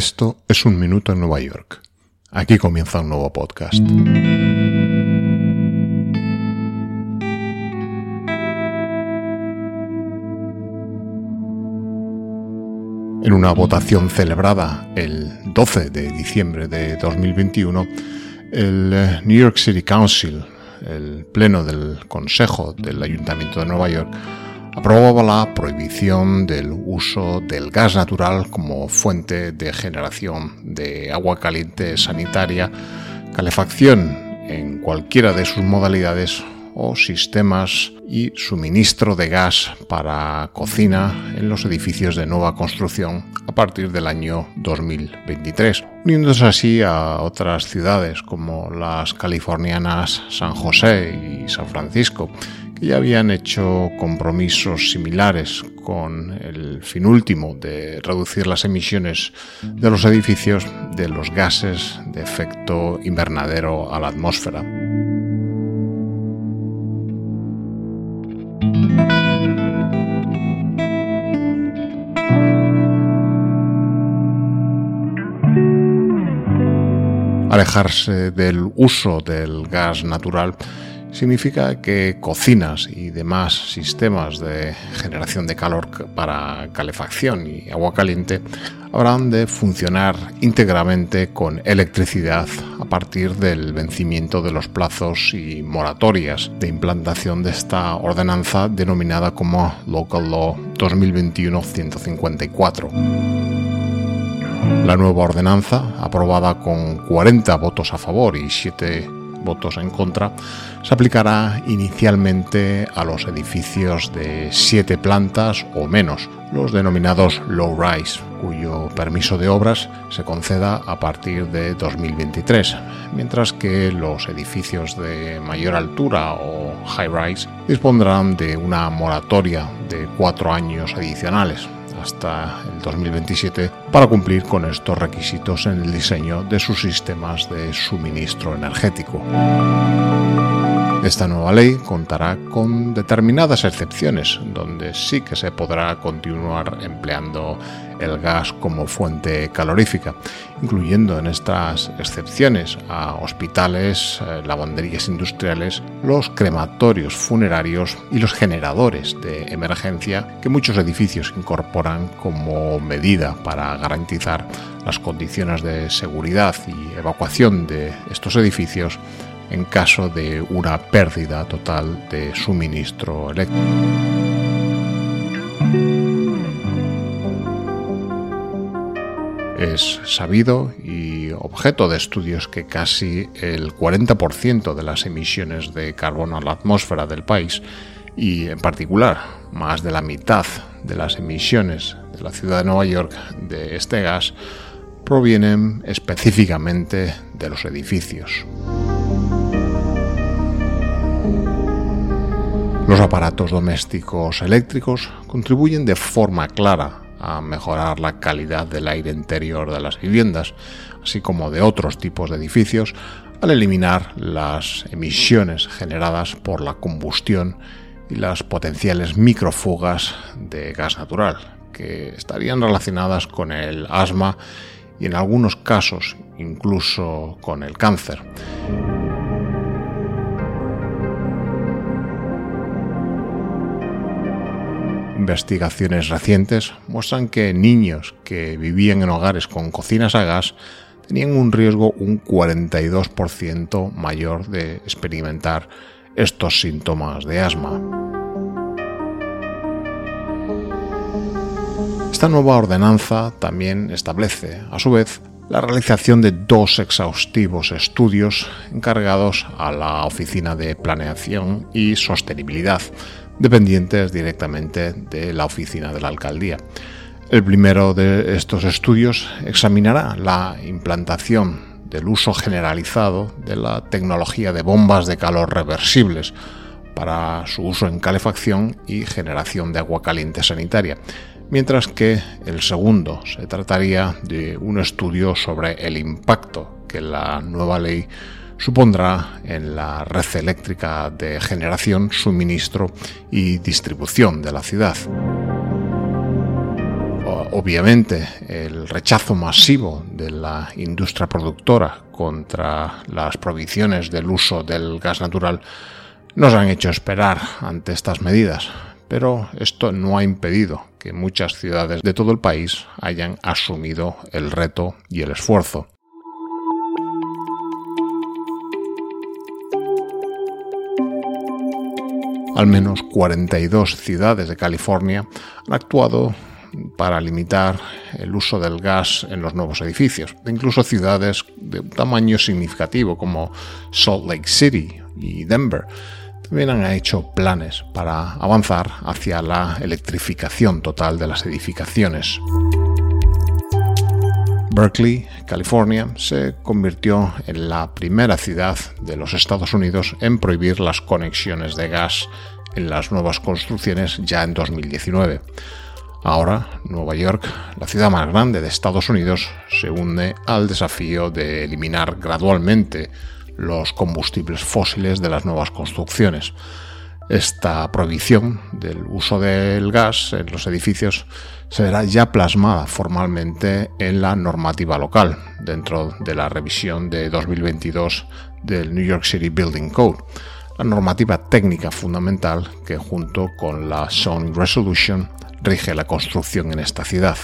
Esto es un minuto en Nueva York. Aquí comienza un nuevo podcast. En una votación celebrada el 12 de diciembre de 2021, el eh, New York City Council, el pleno del Consejo del Ayuntamiento de Nueva York, aprobaba la prohibición del uso del gas natural como fuente de generación de agua caliente sanitaria, calefacción en cualquiera de sus modalidades o sistemas y suministro de gas para cocina en los edificios de nueva construcción a partir del año 2023, uniéndose así a otras ciudades como las californianas San José y San Francisco, ya habían hecho compromisos similares con el fin último de reducir las emisiones de los edificios de los gases de efecto invernadero a la atmósfera. Alejarse del uso del gas natural significa que cocinas y demás sistemas de generación de calor para calefacción y agua caliente habrán de funcionar íntegramente con electricidad a partir del vencimiento de los plazos y moratorias de implantación de esta ordenanza denominada como Local Law 2021-154. La nueva ordenanza, aprobada con 40 votos a favor y 7 votos en contra, se aplicará inicialmente a los edificios de 7 plantas o menos, los denominados low rise, cuyo permiso de obras se conceda a partir de 2023, mientras que los edificios de mayor altura o high rise dispondrán de una moratoria de cuatro años adicionales, hasta el 2027 para cumplir con estos requisitos en el diseño de sus sistemas de suministro energético. Esta nueva ley contará con determinadas excepciones, donde sí que se podrá continuar empleando el gas como fuente calorífica, incluyendo en estas excepciones a hospitales, eh, lavanderías industriales, los crematorios funerarios y los generadores de emergencia que muchos edificios incorporan como medida para garantizar las condiciones de seguridad y evacuación de estos edificios en caso de una pérdida total de suministro eléctrico. Es sabido y objeto de estudios que casi el 40% de las emisiones de carbono a la atmósfera del país y en particular más de la mitad de las emisiones de la ciudad de Nueva York de este gas provienen específicamente de los edificios. Los aparatos domésticos eléctricos contribuyen de forma clara a mejorar la calidad del aire interior de las viviendas, así como de otros tipos de edificios, al eliminar las emisiones generadas por la combustión y las potenciales microfugas de gas natural, que estarían relacionadas con el asma y en algunos casos incluso con el cáncer. Investigaciones recientes muestran que niños que vivían en hogares con cocinas a gas tenían un riesgo un 42% mayor de experimentar estos síntomas de asma. Esta nueva ordenanza también establece, a su vez, la realización de dos exhaustivos estudios encargados a la Oficina de Planeación y Sostenibilidad dependientes directamente de la oficina de la alcaldía. El primero de estos estudios examinará la implantación del uso generalizado de la tecnología de bombas de calor reversibles para su uso en calefacción y generación de agua caliente sanitaria, mientras que el segundo se trataría de un estudio sobre el impacto que la nueva ley supondrá en la red eléctrica de generación, suministro y distribución de la ciudad. obviamente el rechazo masivo de la industria productora contra las prohibiciones del uso del gas natural nos han hecho esperar ante estas medidas, pero esto no ha impedido que muchas ciudades de todo el país hayan asumido el reto y el esfuerzo. Al menos 42 ciudades de California han actuado para limitar el uso del gas en los nuevos edificios. Incluso ciudades de tamaño significativo como Salt Lake City y Denver también han hecho planes para avanzar hacia la electrificación total de las edificaciones. Berkeley, California, se convirtió en la primera ciudad de los Estados Unidos en prohibir las conexiones de gas en las nuevas construcciones ya en 2019. Ahora, Nueva York, la ciudad más grande de Estados Unidos, se une al desafío de eliminar gradualmente los combustibles fósiles de las nuevas construcciones. Esta prohibición del uso del gas en los edificios se verá ya plasmada formalmente en la normativa local, dentro de la revisión de 2022 del New York City Building Code la normativa técnica fundamental que junto con la Zoning Resolution rige la construcción en esta ciudad.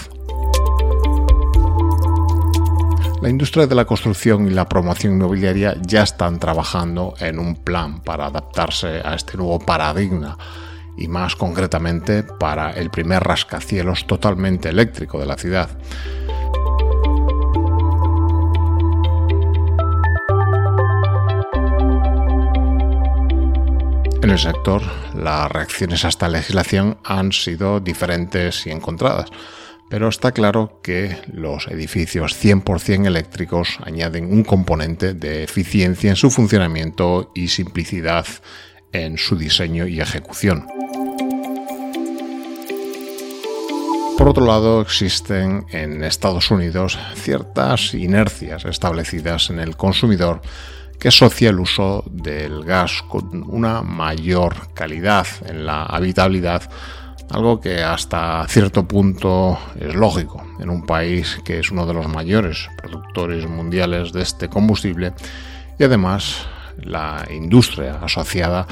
La industria de la construcción y la promoción inmobiliaria ya están trabajando en un plan para adaptarse a este nuevo paradigma y más concretamente para el primer rascacielos totalmente eléctrico de la ciudad. En el sector, las reacciones a esta legislación han sido diferentes y encontradas, pero está claro que los edificios 100% eléctricos añaden un componente de eficiencia en su funcionamiento y simplicidad en su diseño y ejecución. Por otro lado, existen en Estados Unidos ciertas inercias establecidas en el consumidor que asocia el uso del gas con una mayor calidad en la habitabilidad, algo que hasta cierto punto es lógico. En un país que es uno de los mayores productores mundiales de este combustible y además la industria asociada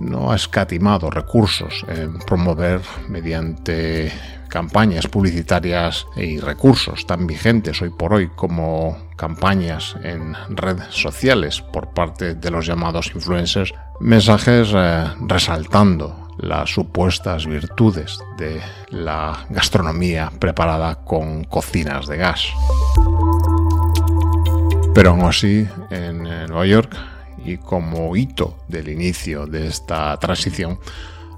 no ha escatimado recursos en promover mediante campañas publicitarias y recursos tan vigentes hoy por hoy como campañas en redes sociales por parte de los llamados influencers, mensajes eh, resaltando las supuestas virtudes de la gastronomía preparada con cocinas de gas. Pero aún así, en Nueva York, y como hito del inicio de esta transición,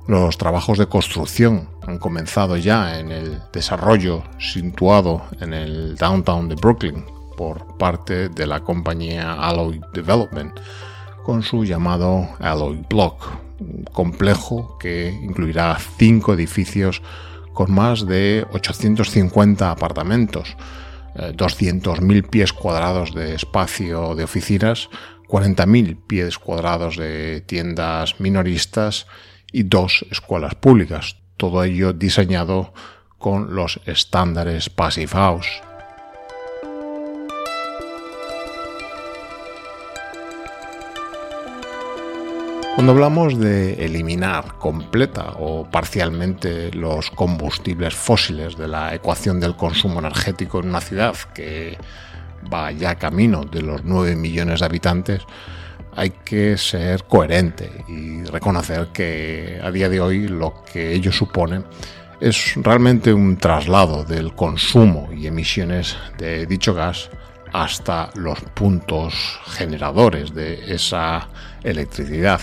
los trabajos de construcción han comenzado ya en el desarrollo situado en el downtown de Brooklyn por parte de la compañía Alloy Development con su llamado Alloy Block, complejo que incluirá cinco edificios con más de 850 apartamentos, 200.000 eh, pies cuadrados de espacio de oficinas, 40.000 pies cuadrados de tiendas minoristas y dos escuelas públicas, todo ello diseñado con los estándares Passive House. Cuando hablamos de eliminar completa o parcialmente los combustibles fósiles de la ecuación del consumo energético en una ciudad que va ya camino de los 9 millones de habitantes, hay que ser coherente y reconocer que a día de hoy lo que ello supone es realmente un traslado del consumo y emisiones de dicho gas hasta los puntos generadores de esa electricidad.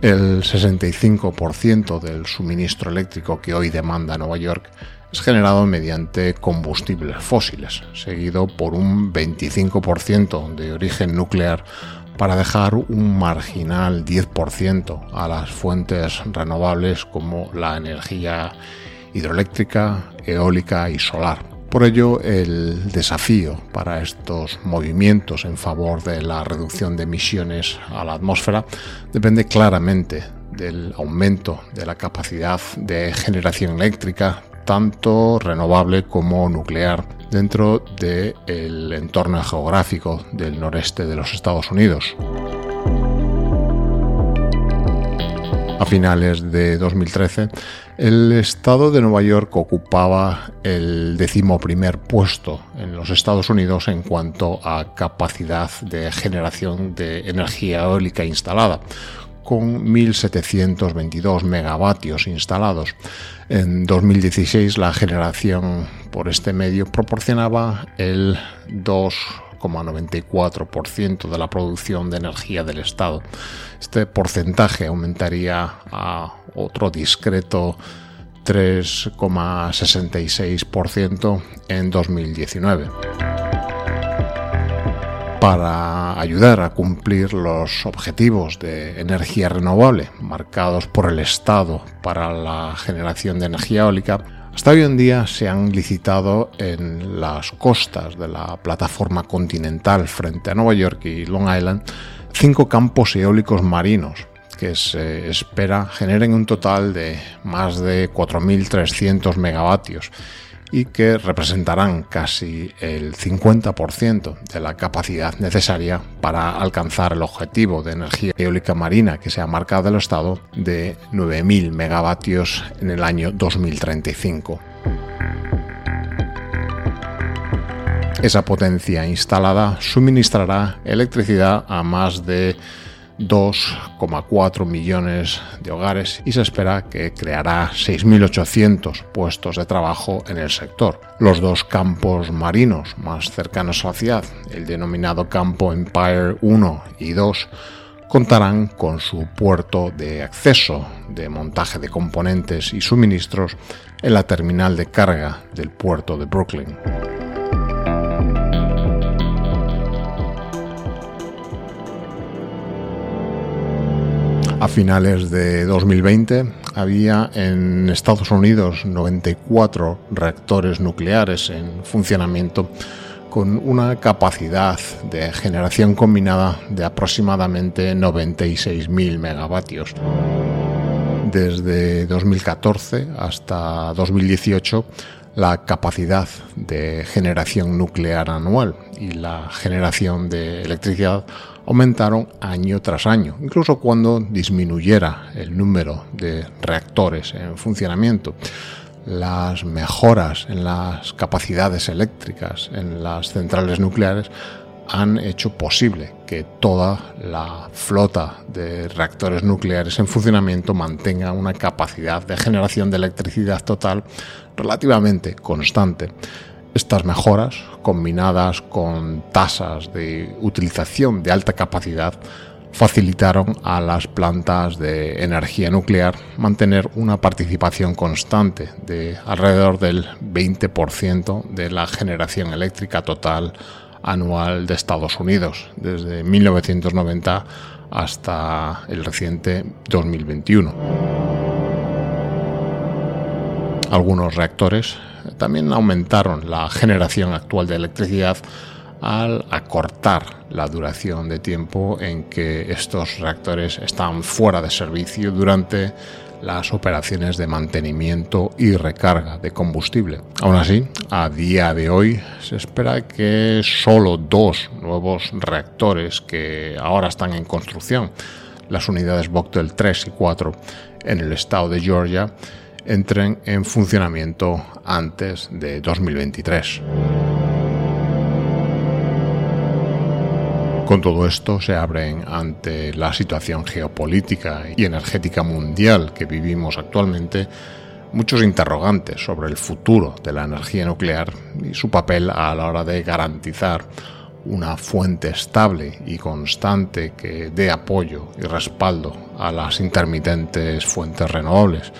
El 65% del suministro eléctrico que hoy demanda Nueva York es generado mediante combustibles fósiles, seguido por un 25% de origen nuclear para dejar un marginal 10% a las fuentes renovables como la energía hidroeléctrica, eólica y solar. Por ello, el desafío para estos movimientos en favor de la reducción de emisiones a la atmósfera depende claramente del aumento de la capacidad de generación eléctrica, tanto renovable como nuclear dentro del entorno geográfico del noreste de los Estados Unidos. A finales de 2013, el estado de Nueva York ocupaba el decimoprimer puesto en los Estados Unidos en cuanto a capacidad de generación de energía eólica instalada, con 1.722 megavatios instalados. En 2016 la generación por este medio proporcionaba el 2 94% de la producción de energía del Estado. Este porcentaje aumentaría a otro discreto 3,66% en 2019. Para ayudar a cumplir los objetivos de energía renovable marcados por el Estado para la generación de energía eólica, hasta hoy en día se han licitado en las costas de la plataforma continental frente a Nueva York y Long Island cinco campos eólicos marinos que se espera generen un total de más de 4.300 megavatios y que representarán casi el 50% de la capacidad necesaria para alcanzar el objetivo de energía eólica marina que se ha marcado el Estado de 9.000 megavatios en el año 2035. Esa potencia instalada suministrará electricidad a más de 2,4 millones de hogares y se espera que creará 6.800 puestos de trabajo en el sector. Los dos campos marinos más cercanos a la ciudad, el denominado campo Empire 1 y 2, contarán con su puerto de acceso de montaje de componentes y suministros en la terminal de carga del puerto de Brooklyn. A finales de 2020 había en Estados Unidos 94 reactores nucleares en funcionamiento con una capacidad de generación combinada de aproximadamente 96.000 megavatios. Desde 2014 hasta 2018 la capacidad de generación nuclear anual y la generación de electricidad aumentaron año tras año, incluso cuando disminuyera el número de reactores en funcionamiento. Las mejoras en las capacidades eléctricas en las centrales nucleares han hecho posible que toda la flota de reactores nucleares en funcionamiento mantenga una capacidad de generación de electricidad total relativamente constante. Estas mejoras, combinadas con tasas de utilización de alta capacidad, facilitaron a las plantas de energía nuclear mantener una participación constante de alrededor del 20% de la generación eléctrica total anual de Estados Unidos, desde 1990 hasta el reciente 2021. Algunos reactores también aumentaron la generación actual de electricidad al acortar la duración de tiempo en que estos reactores están fuera de servicio durante las operaciones de mantenimiento y recarga de combustible. Aún así, a día de hoy se espera que solo dos nuevos reactores que ahora están en construcción, las unidades Bechtel 3 y 4 en el estado de Georgia, entren en funcionamiento antes de 2023. Con todo esto se abren ante la situación geopolítica y energética mundial que vivimos actualmente muchos interrogantes sobre el futuro de la energía nuclear y su papel a la hora de garantizar una fuente estable y constante que dé apoyo y respaldo a las intermitentes fuentes renovables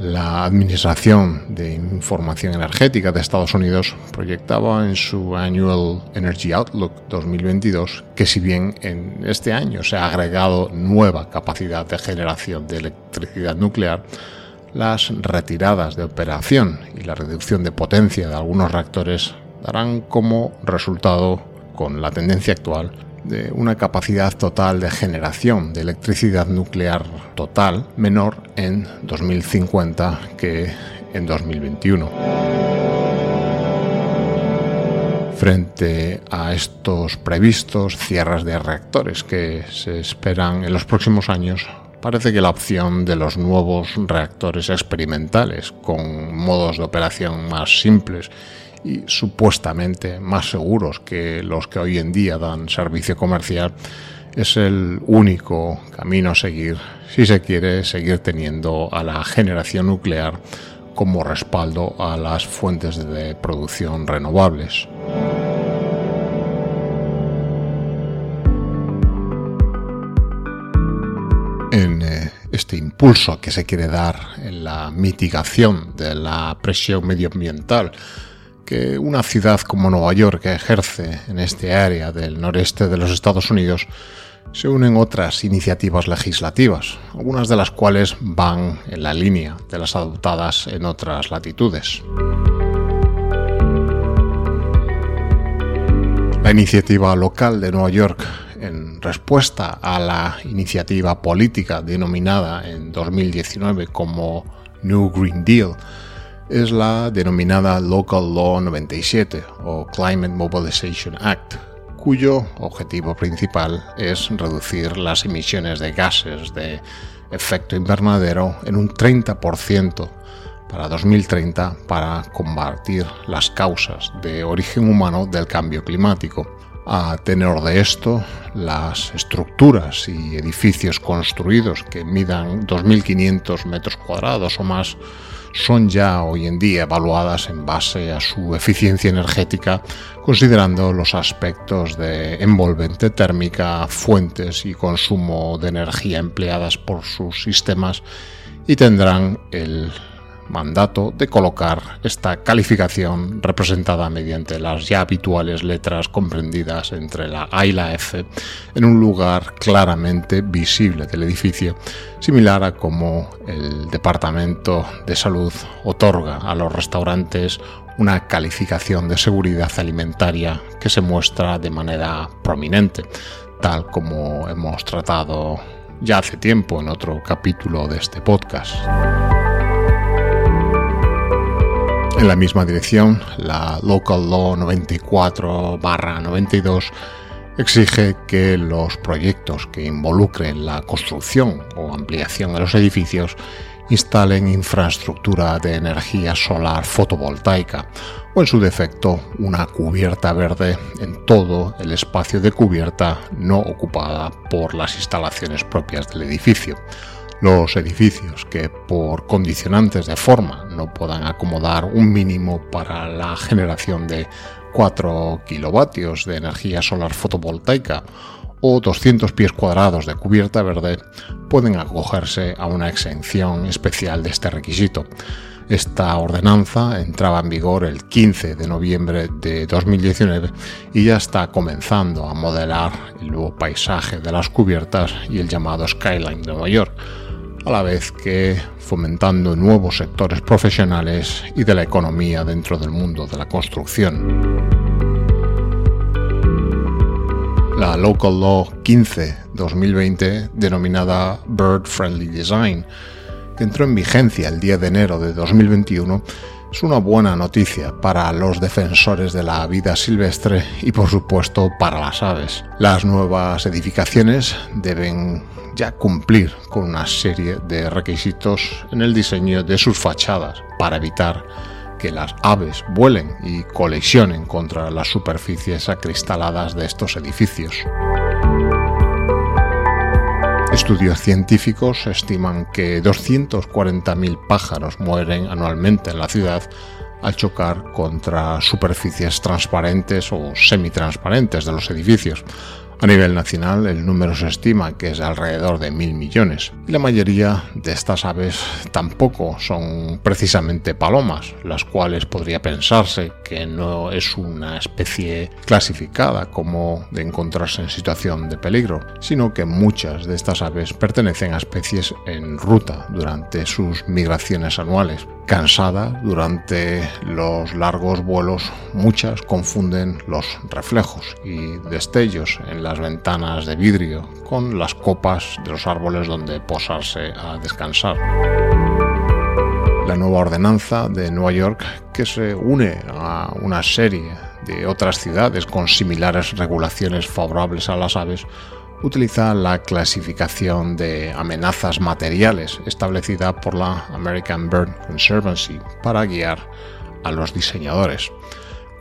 la Administración de Información Energética de Estados Unidos proyectaba en su Annual Energy Outlook 2022 que si bien en este año se ha agregado nueva capacidad de generación de electricidad nuclear, las retiradas de operación y la reducción de potencia de algunos reactores darán como resultado, con la tendencia actual, de una capacidad total de generación de electricidad nuclear total menor en 2050 que en 2021. Frente a estos previstos cierres de reactores que se esperan en los próximos años, parece que la opción de los nuevos reactores experimentales con modos de operación más simples y supuestamente más seguros que los que hoy en día dan servicio comercial es el único camino a seguir si se quiere seguir teniendo a la generación nuclear como respaldo a las fuentes de producción renovables. En eh, este impulso que se quiere dar en la mitigación de la presión medioambiental que una ciudad como Nueva York ejerce en este área del noreste de los Estados Unidos, se unen otras iniciativas legislativas, algunas de las cuales van en la línea de las adoptadas en otras latitudes. La iniciativa local de Nueva York, en respuesta a la iniciativa política denominada en 2019 como New Green Deal, es la denominada Local Law 97 o Climate Mobilization Act, cuyo objetivo principal es reducir las emisiones de gases de efecto invernadero en un 30% para 2030 para combatir las causas de origen humano del cambio climático. A tenor de esto, las estructuras y edificios construidos que midan 2.500 metros cuadrados o más son ya hoy en día evaluadas en base a su eficiencia energética, considerando los aspectos de envolvente térmica, fuentes y consumo de energía empleadas por sus sistemas y tendrán el mandato de colocar esta calificación representada mediante las ya habituales letras comprendidas entre la A y la F en un lugar claramente visible del edificio, similar a como el Departamento de Salud otorga a los restaurantes una calificación de seguridad alimentaria que se muestra de manera prominente, tal como hemos tratado ya hace tiempo en otro capítulo de este podcast. En la misma dirección, la Local Law 94-92 exige que los proyectos que involucren la construcción o ampliación de los edificios instalen infraestructura de energía solar fotovoltaica o en su defecto una cubierta verde en todo el espacio de cubierta no ocupada por las instalaciones propias del edificio los edificios que por condicionantes de forma no puedan acomodar un mínimo para la generación de 4 kilovatios de energía solar fotovoltaica o 200 pies cuadrados de cubierta verde pueden acogerse a una exención especial de este requisito. Esta ordenanza entraba en vigor el 15 de noviembre de 2019 y ya está comenzando a modelar el nuevo paisaje de las cubiertas y el llamado skyline de Nueva York a la vez que fomentando nuevos sectores profesionales y de la economía dentro del mundo de la construcción. La Local Law 15-2020, denominada Bird Friendly Design, que entró en vigencia el 10 de enero de 2021, es una buena noticia para los defensores de la vida silvestre y por supuesto para las aves. Las nuevas edificaciones deben ya cumplir con una serie de requisitos en el diseño de sus fachadas para evitar que las aves vuelen y colisionen contra las superficies acristaladas de estos edificios. Estudios científicos estiman que 240.000 pájaros mueren anualmente en la ciudad al chocar contra superficies transparentes o semitransparentes de los edificios, a nivel nacional, el número se estima que es alrededor de mil millones. Y la mayoría de estas aves tampoco son precisamente palomas, las cuales podría pensarse que no es una especie clasificada como de encontrarse en situación de peligro, sino que muchas de estas aves pertenecen a especies en ruta durante sus migraciones anuales. Cansada durante los largos vuelos, muchas confunden los reflejos y destellos en las ventanas de vidrio con las copas de los árboles donde posarse a descansar. La nueva ordenanza de Nueva York que se une a una serie de otras ciudades con similares regulaciones favorables a las aves utiliza la clasificación de amenazas materiales establecida por la American Bird Conservancy para guiar a los diseñadores.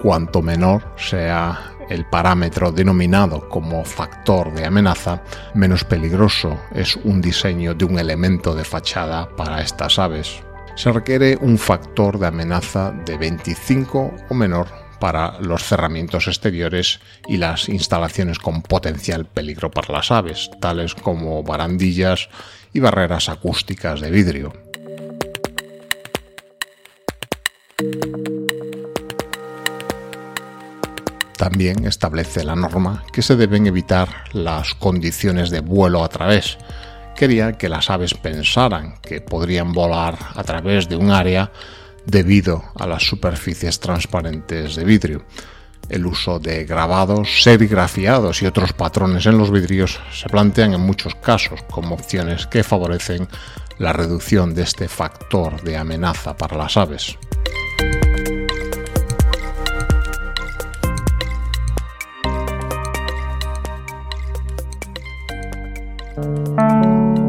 Cuanto menor sea el parámetro denominado como factor de amenaza, menos peligroso es un diseño de un elemento de fachada para estas aves. Se requiere un factor de amenaza de 25 o menor para los cerramientos exteriores y las instalaciones con potencial peligro para las aves, tales como barandillas y barreras acústicas de vidrio. También establece la norma que se deben evitar las condiciones de vuelo a través. Quería que las aves pensaran que podrían volar a través de un área debido a las superficies transparentes de vidrio. El uso de grabados, serigrafiados y otros patrones en los vidrios se plantean en muchos casos como opciones que favorecen la reducción de este factor de amenaza para las aves.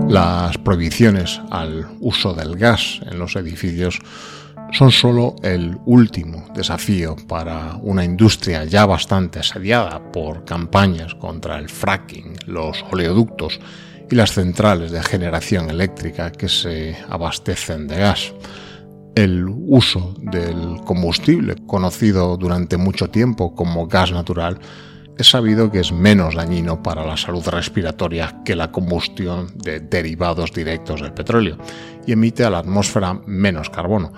Las prohibiciones al uso del gas en los edificios son solo el último desafío para una industria ya bastante asediada por campañas contra el fracking, los oleoductos y las centrales de generación eléctrica que se abastecen de gas. El uso del combustible, conocido durante mucho tiempo como gas natural, es sabido que es menos dañino para la salud respiratoria que la combustión de derivados directos del petróleo y emite a la atmósfera menos carbono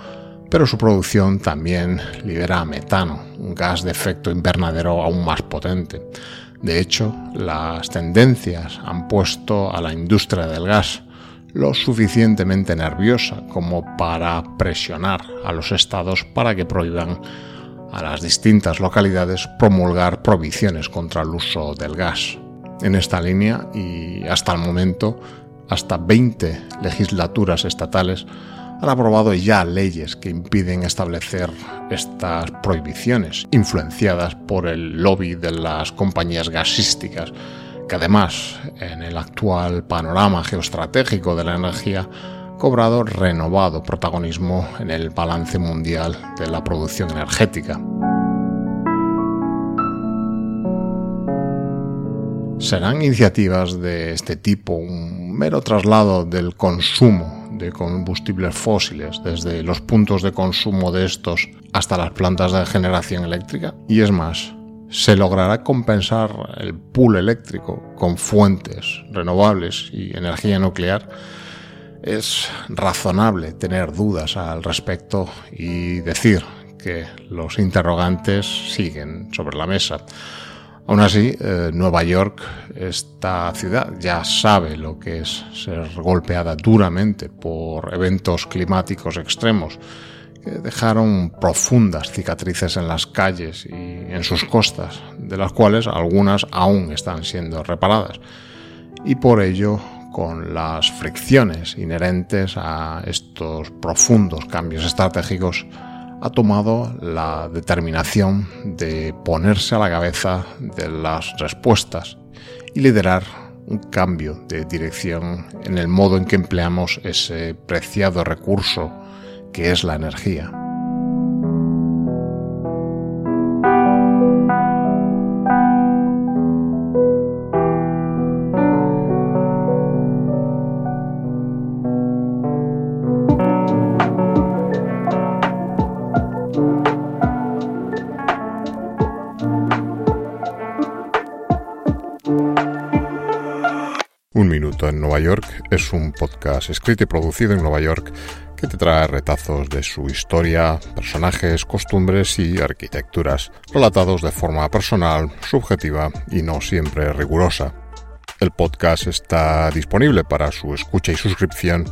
pero su producción también libera metano, un gas de efecto invernadero aún más potente. De hecho, las tendencias han puesto a la industria del gas lo suficientemente nerviosa como para presionar a los estados para que prohíban a las distintas localidades promulgar prohibiciones contra el uso del gas. En esta línea y hasta el momento, hasta 20 legislaturas estatales han aprobado ya leyes que impiden establecer estas prohibiciones, influenciadas por el lobby de las compañías gasísticas, que además, en el actual panorama geoestratégico de la energía, cobrado renovado protagonismo en el balance mundial de la producción energética. ¿Serán iniciativas de este tipo un mero traslado del consumo de combustibles fósiles, desde los puntos de consumo de estos hasta las plantas de generación eléctrica. Y es más, se logrará compensar el pool eléctrico con fuentes renovables y energía nuclear. Es razonable tener dudas al respecto y decir que los interrogantes siguen sobre la mesa. Aún así, eh, Nueva York, esta ciudad, ya sabe lo que es ser golpeada duramente por eventos climáticos extremos que dejaron profundas cicatrices en las calles y en sus costas, de las cuales algunas aún están siendo reparadas. Y por ello, con las fricciones inherentes a estos profundos cambios estratégicos, ha tomado la determinación de ponerse a la cabeza de las respuestas y liderar un cambio de dirección en el modo en que empleamos ese preciado recurso que es la energía. Nueva York es un podcast escrito y producido en Nueva York que te trae retazos de su historia, personajes, costumbres y arquitecturas, relatados de forma personal, subjetiva y no siempre rigurosa. El podcast está disponible para su escucha y suscripción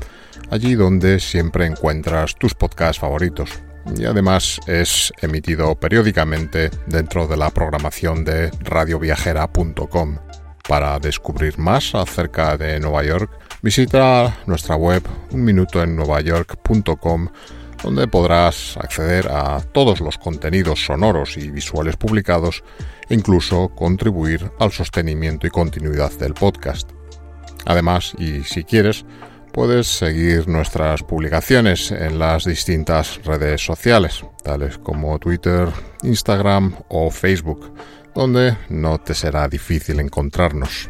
allí donde siempre encuentras tus podcasts favoritos. Y además es emitido periódicamente dentro de la programación de radioviajera.com. Para descubrir más acerca de Nueva York, visita nuestra web unminutoennuevayork.com donde podrás acceder a todos los contenidos sonoros y visuales publicados e incluso contribuir al sostenimiento y continuidad del podcast. Además, y si quieres, puedes seguir nuestras publicaciones en las distintas redes sociales, tales como Twitter, Instagram o Facebook, donde no te será difícil encontrarnos.